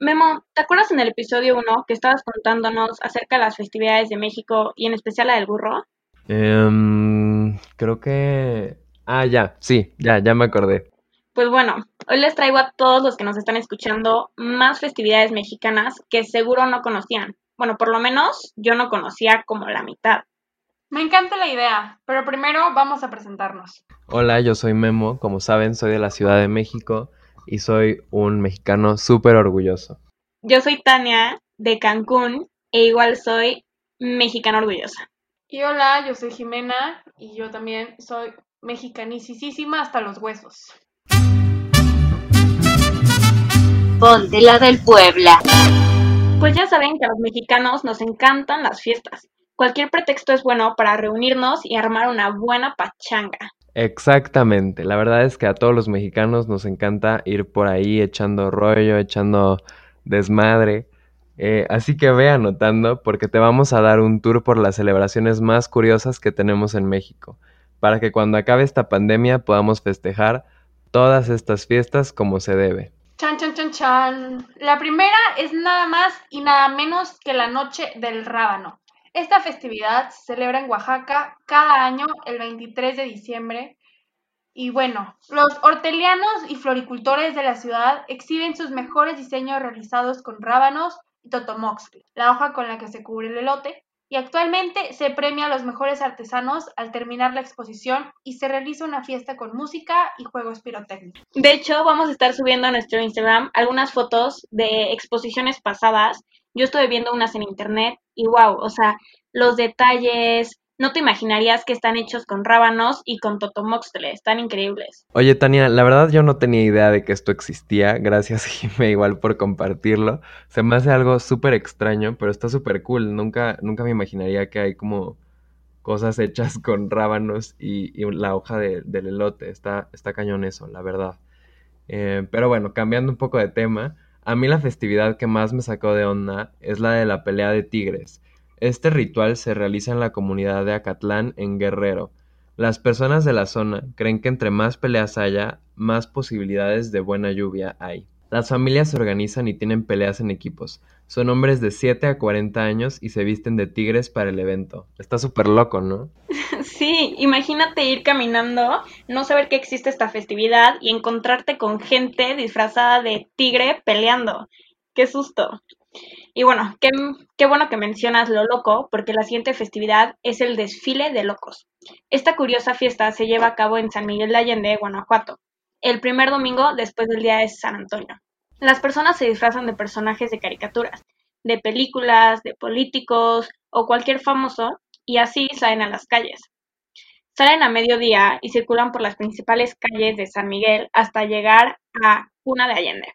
Memo, ¿te acuerdas en el episodio 1 que estabas contándonos acerca de las festividades de México y en especial la del burro? Em, creo que... Ah, ya, sí, ya, ya me acordé. Pues bueno, hoy les traigo a todos los que nos están escuchando más festividades mexicanas que seguro no conocían. Bueno, por lo menos yo no conocía como la mitad. Me encanta la idea, pero primero vamos a presentarnos. Hola, yo soy Memo, como saben soy de la Ciudad de México y soy un mexicano súper orgulloso. Yo soy Tania de Cancún e igual soy mexicana orgullosa. Y hola, yo soy Jimena y yo también soy mexicanicísima hasta los huesos. Ponte la del Puebla. Pues ya saben que a los mexicanos nos encantan las fiestas. Cualquier pretexto es bueno para reunirnos y armar una buena pachanga. Exactamente, la verdad es que a todos los mexicanos nos encanta ir por ahí echando rollo, echando desmadre. Eh, así que ve anotando porque te vamos a dar un tour por las celebraciones más curiosas que tenemos en México, para que cuando acabe esta pandemia podamos festejar todas estas fiestas como se debe. Chan, chan, chan, chan. La primera es nada más y nada menos que la Noche del Rábano. Esta festividad se celebra en Oaxaca cada año el 23 de diciembre. Y bueno, los hortelianos y floricultores de la ciudad exhiben sus mejores diseños realizados con rábanos y totomoxtli, la hoja con la que se cubre el elote, y actualmente se premia a los mejores artesanos al terminar la exposición y se realiza una fiesta con música y juegos pirotécnicos. De hecho, vamos a estar subiendo a nuestro Instagram algunas fotos de exposiciones pasadas. Yo estuve viendo unas en internet y wow, o sea, los detalles, no te imaginarías que están hechos con rábanos y con totomoxtle, están increíbles. Oye, Tania, la verdad yo no tenía idea de que esto existía. Gracias, Jimé, igual por compartirlo. Se me hace algo súper extraño, pero está súper cool. Nunca, nunca me imaginaría que hay como cosas hechas con rábanos y, y la hoja de, del elote. Está, está cañón eso, la verdad. Eh, pero bueno, cambiando un poco de tema, a mí la festividad que más me sacó de onda es la de la pelea de tigres. Este ritual se realiza en la comunidad de Acatlán, en Guerrero. Las personas de la zona creen que entre más peleas haya, más posibilidades de buena lluvia hay. Las familias se organizan y tienen peleas en equipos. Son hombres de 7 a 40 años y se visten de tigres para el evento. Está súper loco, ¿no? Sí, imagínate ir caminando, no saber que existe esta festividad y encontrarte con gente disfrazada de tigre peleando. ¡Qué susto! Y bueno, qué, qué, bueno que mencionas lo loco, porque la siguiente festividad es el desfile de locos. Esta curiosa fiesta se lleva a cabo en San Miguel de Allende, Guanajuato, el primer domingo después del día de San Antonio. Las personas se disfrazan de personajes de caricaturas, de películas, de políticos o cualquier famoso, y así salen a las calles. Salen a mediodía y circulan por las principales calles de San Miguel hasta llegar a Cuna de Allende.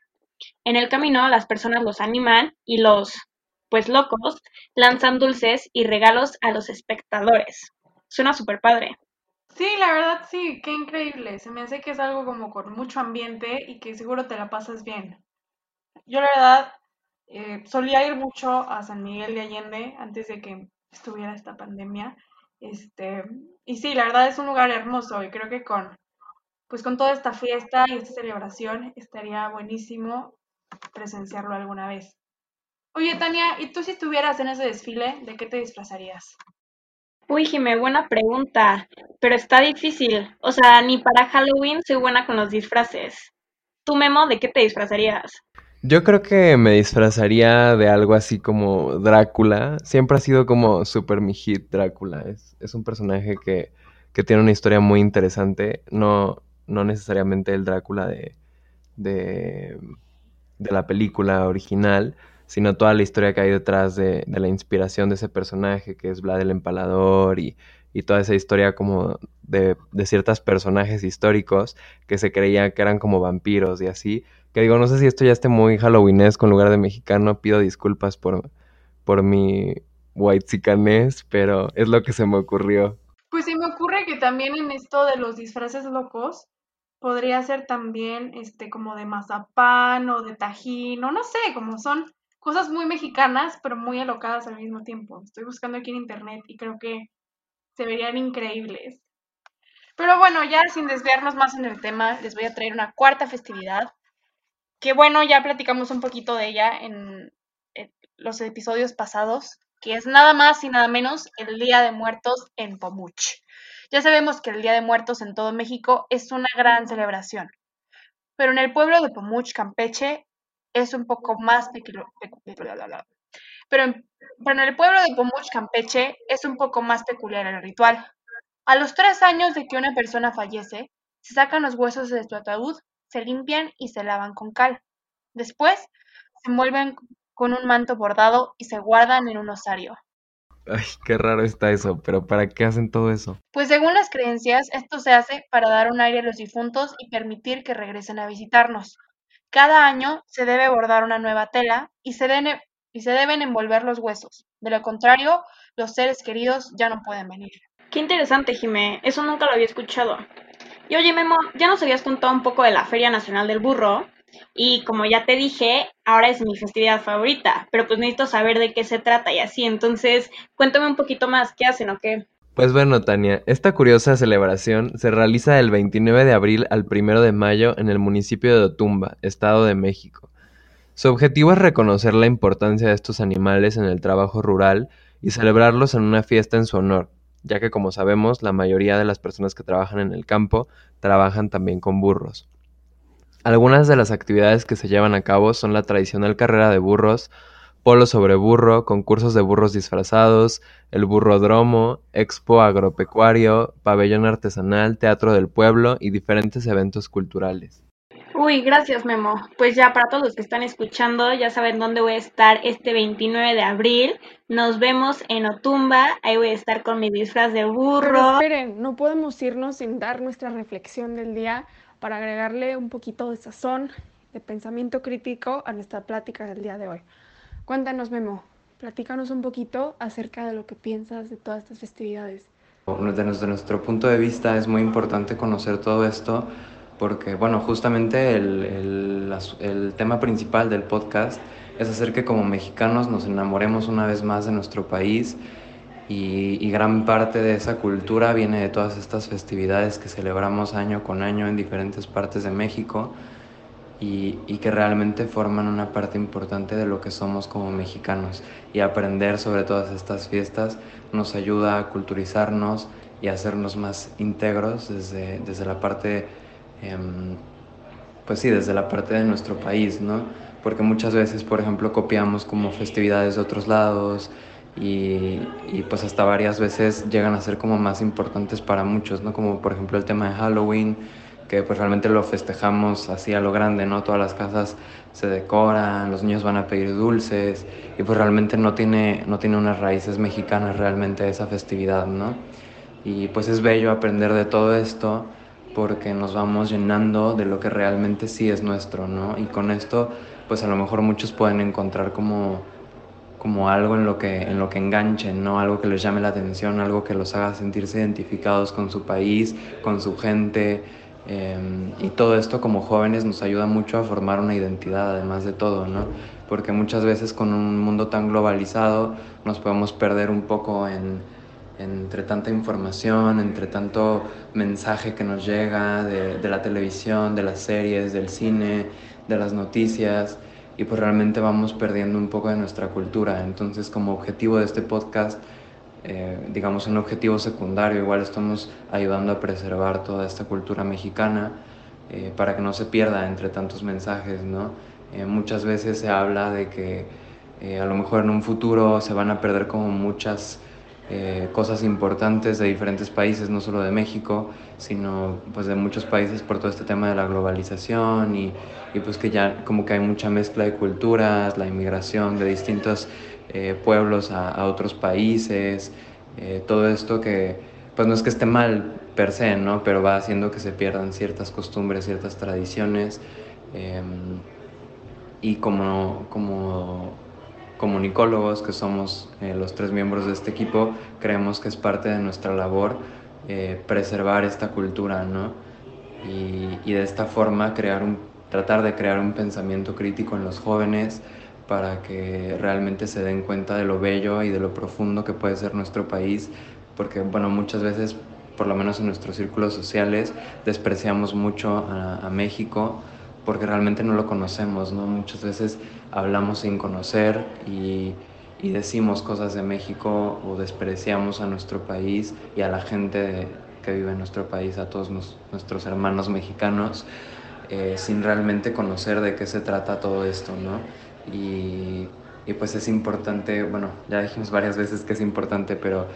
En el camino las personas los animan y los, pues locos, lanzan dulces y regalos a los espectadores. Suena súper padre. Sí, la verdad sí, qué increíble. Se me hace que es algo como con mucho ambiente y que seguro te la pasas bien. Yo la verdad eh, solía ir mucho a San Miguel de Allende antes de que estuviera esta pandemia. Este, y sí, la verdad es un lugar hermoso y creo que con pues con toda esta fiesta y esta celebración estaría buenísimo presenciarlo alguna vez. Oye, Tania, ¿y tú si estuvieras en ese desfile, de qué te disfrazarías? Uy, Jimé, buena pregunta, pero está difícil. O sea, ni para Halloween soy buena con los disfraces. ¿Tú, Memo, de qué te disfrazarías? Yo creo que me disfrazaría de algo así como Drácula. Siempre ha sido como super mi hit Drácula. Es, es un personaje que, que tiene una historia muy interesante. No, no necesariamente el Drácula de, de, la película original, sino toda la historia que hay detrás de, la inspiración de ese personaje, que es Vlad el Empalador, y, toda esa historia como de, de, ciertos personajes históricos que se creían que eran como vampiros y así. Que digo, no sé si esto ya esté muy halloweenesco en lugar de mexicano, pido disculpas por, por mi white pero es lo que se me ocurrió. Pues se me ocurre que también en esto de los disfraces locos, podría ser también este como de mazapán o de tajín o no sé, como son cosas muy mexicanas pero muy alocadas al mismo tiempo. Estoy buscando aquí en internet y creo que se verían increíbles. Pero bueno, ya sin desviarnos más en el tema, les voy a traer una cuarta festividad que bueno, ya platicamos un poquito de ella en, los episodios pasados, que es nada más y nada menos el Día de Muertos en Pomuch. Ya sabemos que el Día de Muertos en todo México es una gran celebración, pero en el pueblo de Pomuch, Campeche, es un poco más peculiar. Pero pero en el pueblo de Pomuch, Campeche, es un poco más peculiar el ritual. A los tres años de que una persona fallece, se sacan los huesos de su ataúd, se limpian y se lavan con cal. Después, se envuelven con un manto bordado y se guardan en un osario. Ay, qué raro está eso, pero ¿para qué hacen todo eso? Pues según las creencias, esto se hace para dar un aire a los difuntos y permitir que regresen a visitarnos. Cada año se debe bordar una nueva tela y se, dene- y se deben envolver los huesos. De lo contrario, los seres queridos ya no pueden venir. Qué interesante, Jimé. Eso nunca lo había escuchado. Y oye, Memo, ya nos habías contado un poco de la Feria Nacional del Burro. Y como ya te dije, ahora es mi festividad favorita. Pero pues necesito saber de qué se trata y así. Entonces, cuéntame un poquito más. ¿Qué hacen o qué? Pues bueno, Tania, esta curiosa celebración se realiza del 29 de abril al 1 de mayo en el municipio de Otumba, Estado de México. Su objetivo es reconocer la importancia de estos animales en el trabajo rural y celebrarlos en una fiesta en su honor, ya que como sabemos, la mayoría de las personas que trabajan en el campo trabajan también con burros. Algunas de las actividades que se llevan a cabo son la tradicional carrera de burros, polo sobre burro, concursos de burros disfrazados, el burrodromo, expo agropecuario, pabellón artesanal, teatro del pueblo y diferentes eventos culturales. Uy, gracias, Memo. Pues ya para todos los que están escuchando, ya saben dónde voy a estar este 29 de abril. Nos vemos en Otumba. Ahí voy a estar con mi disfraz de Pero burro. esperen, no podemos irnos sin dar nuestra reflexión del día para agregarle un poquito de sazón, de pensamiento crítico a nuestra plática del día de hoy. Cuéntanos, Memo, platícanos un poquito acerca de lo que piensas de todas estas festividades. Desde nuestro punto de vista es muy importante conocer todo esto porque, bueno, justamente el, el, el tema principal del podcast es hacer que como mexicanos nos enamoremos una vez más de nuestro país y, y gran parte de esa cultura viene de todas estas festividades que celebramos año con año en diferentes partes de México y, y que realmente forman una parte importante de lo que somos como mexicanos. Y aprender sobre todas estas fiestas nos ayuda a culturizarnos y a hacernos más íntegros desde, desde la parte, em, pues sí, desde la parte de nuestro país, ¿no? Porque muchas veces, por ejemplo, copiamos como festividades de otros lados y, y pues hasta varias veces llegan a ser como más importantes para muchos, ¿no? Como por ejemplo el tema de Halloween, que pues realmente lo festejamos así a lo grande, ¿no? Todas las casas se decoran, los niños van a pedir dulces y pues realmente no tiene, no tiene unas raíces mexicanas realmente esa festividad, ¿no? Y pues es bello aprender de todo esto porque nos vamos llenando de lo que realmente sí es nuestro, ¿no? Y con esto pues a lo mejor muchos pueden encontrar como como algo en lo que en lo que enganchen, ¿no? Algo que les llame la atención, algo que los haga sentirse identificados con su país, con su gente, eh, y todo esto como jóvenes nos ayuda mucho a formar una identidad, además de todo, ¿no? Porque muchas veces con un mundo tan globalizado nos podemos perder un poco en, entre tanta información, entre tanto mensaje que nos llega de, la televisión, de las series, del cine, de las noticias, y pues realmente vamos perdiendo un poco de nuestra cultura. Entonces como objetivo de este podcast eh, digamos, un objetivo secundario. Igual estamos ayudando a preservar toda esta cultura mexicana eh, para que no se pierda entre tantos mensajes, ¿no? Eh, muchas veces se habla de que a lo mejor en un futuro se van a perder como muchas eh, cosas importantes de diferentes países, no solo de México, sino pues de muchos países por todo este tema de la globalización y, y pues que ya como que hay mucha mezcla de culturas, la inmigración de distintos eh, pueblos a, otros países, eh, todo esto que pues no es que esté mal per se, ¿no? Pero va haciendo que se pierdan ciertas costumbres, ciertas tradiciones. Eh, y como, como comunicólogos, que somos eh, los tres miembros de este equipo, creemos que es parte de nuestra labor eh, preservar esta cultura, ¿no? Y, y, de esta forma crear un, tratar de crear un pensamiento crítico en los jóvenes para que realmente se den cuenta de lo bello y de lo profundo que puede ser nuestro país, porque bueno, muchas veces, por lo menos en nuestros círculos sociales, despreciamos mucho a, a México porque realmente no lo conocemos, ¿no? Muchas veces hablamos sin conocer y, y decimos cosas de México o despreciamos a nuestro país y a la gente que vive en nuestro país, a todos nos, nuestros hermanos mexicanos, eh, sin realmente conocer de qué se trata todo esto, ¿no? Y, y, pues es importante, bueno, ya dijimos varias veces que es importante, pero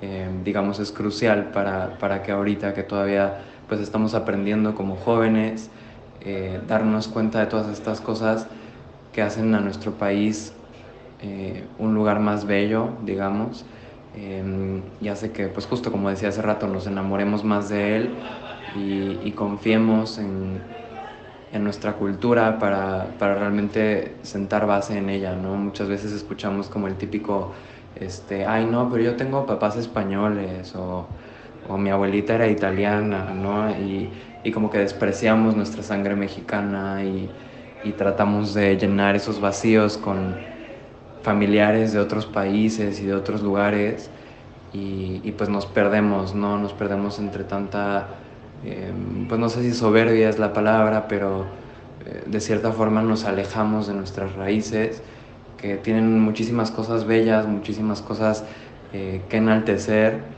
eh, digamos es crucial para, para que ahorita que todavía pues estamos aprendiendo como jóvenes, eh, darnos cuenta de todas estas cosas que hacen a nuestro país eh, un lugar más bello, digamos, eh, y hace que, pues justo como decía hace rato, nos enamoremos más de él y, confiemos en, en, nuestra cultura para, para, realmente sentar base en ella, ¿no? Muchas veces escuchamos como el típico, este, ay no, pero yo tengo papás españoles o o mi abuelita era italiana, ¿no? Y, y como que despreciamos nuestra sangre mexicana y, y, tratamos de llenar esos vacíos con familiares de otros países y de otros lugares y, y pues nos perdemos, ¿no? Nos perdemos entre tanta, eh, pues no sé si soberbia es la palabra, pero eh, de cierta forma nos alejamos de nuestras raíces que tienen muchísimas cosas bellas, muchísimas cosas eh, que enaltecer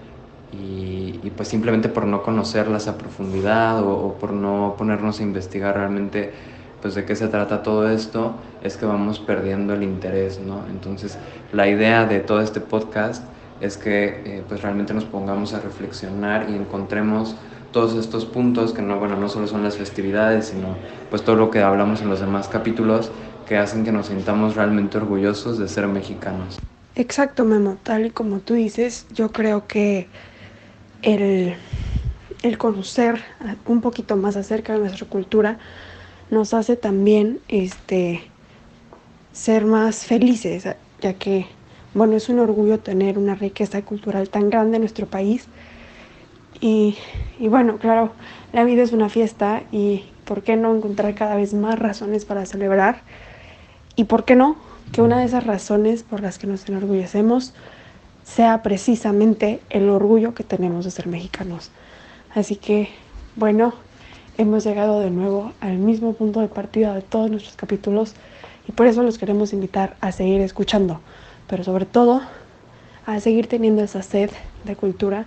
y, pues simplemente por no conocerlas a profundidad o, o, por no ponernos a investigar realmente pues de qué se trata todo esto es que vamos perdiendo el interés, ¿no? Entonces la idea de todo este podcast es que eh, pues realmente nos pongamos a reflexionar y encontremos todos estos puntos que no, bueno, no solo son las festividades, sino pues todo lo que hablamos en los demás capítulos que hacen que nos sintamos realmente orgullosos de ser mexicanos. Exacto, Memo, tal y como tú dices, yo creo que el, el, conocer un poquito más acerca de nuestra cultura nos hace también este, ser más felices, ya que, bueno, es un orgullo tener una riqueza cultural tan grande en nuestro país. Y, y bueno, claro, la vida es una fiesta y ¿por qué no encontrar cada vez más razones para celebrar? Y ¿por qué no? Que una de esas razones por las que nos enorgullecemos sea precisamente el orgullo que tenemos de ser mexicanos. Así que, bueno, hemos llegado de nuevo al mismo punto de partida de todos nuestros capítulos y por eso los queremos invitar a seguir escuchando, pero sobre todo a seguir teniendo esa sed de cultura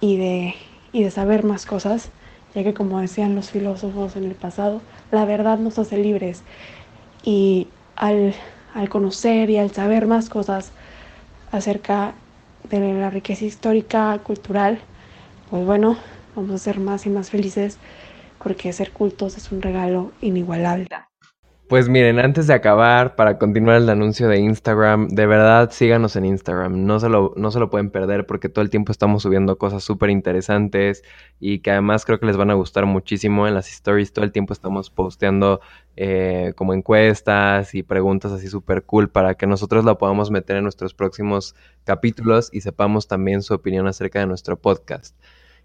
y de, y de saber más cosas, ya que como decían los filósofos en el pasado, la verdad nos hace libres y al, al conocer y al saber más cosas acerca de la riqueza histórica, cultural, pues bueno, vamos a ser más y más felices porque ser cultos es un regalo inigualable. Pues miren, antes de acabar, para continuar el anuncio de Instagram, de verdad síganos en Instagram, no se lo, no se lo pueden perder porque todo el tiempo estamos subiendo cosas súper interesantes y que además creo que les van a gustar muchísimo en las stories, todo el tiempo estamos posteando eh, como encuestas y preguntas así súper cool para que nosotros la podamos meter en nuestros próximos capítulos y sepamos también su opinión acerca de nuestro podcast.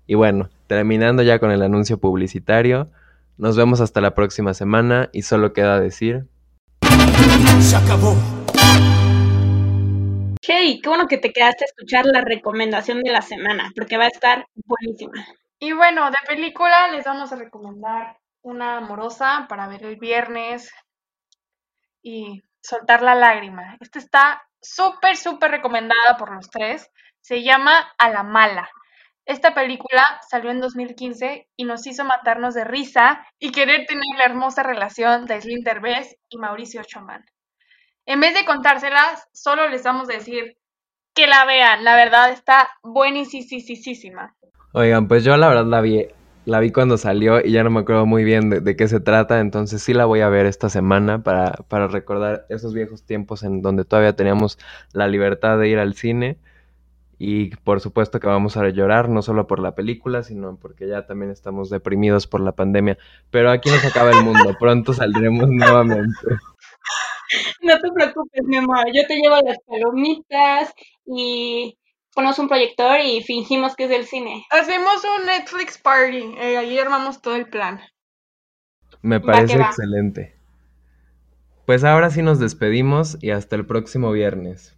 Y bueno, terminando ya con el anuncio publicitario. Nos vemos hasta la próxima semana y solo queda decir... Se acabó. Hey, qué bueno que te quedaste a escuchar la recomendación de la semana, porque va a estar buenísima. Y bueno, de película les vamos a recomendar una amorosa para ver el viernes y soltar la lágrima. Esta está súper, súper recomendada por los tres. Se llama A la Mala. Esta película salió en 2015 y nos hizo matarnos de risa y querer tener la hermosa relación de Slim Derbez y Mauricio Choman. En vez de contárselas, solo les vamos a decir que la vean. La verdad está buenísima. Oigan, pues yo la verdad la vi, la vi cuando salió y ya no me acuerdo muy bien de, de, qué se trata, entonces sí la voy a ver esta semana para, para recordar esos viejos tiempos en donde todavía teníamos la libertad de ir al cine. Y por supuesto que vamos a llorar, no solo por la película, sino porque ya también estamos deprimidos por la pandemia. Pero aquí no se acaba el mundo, pronto saldremos nuevamente. No te preocupes, mi amor, yo te llevo las palomitas y ponemos un proyector y fingimos que es del cine. Hacemos un Netflix party, eh, ahí armamos todo el plan. Me parece excelente. Pues ahora sí nos despedimos y hasta el próximo viernes.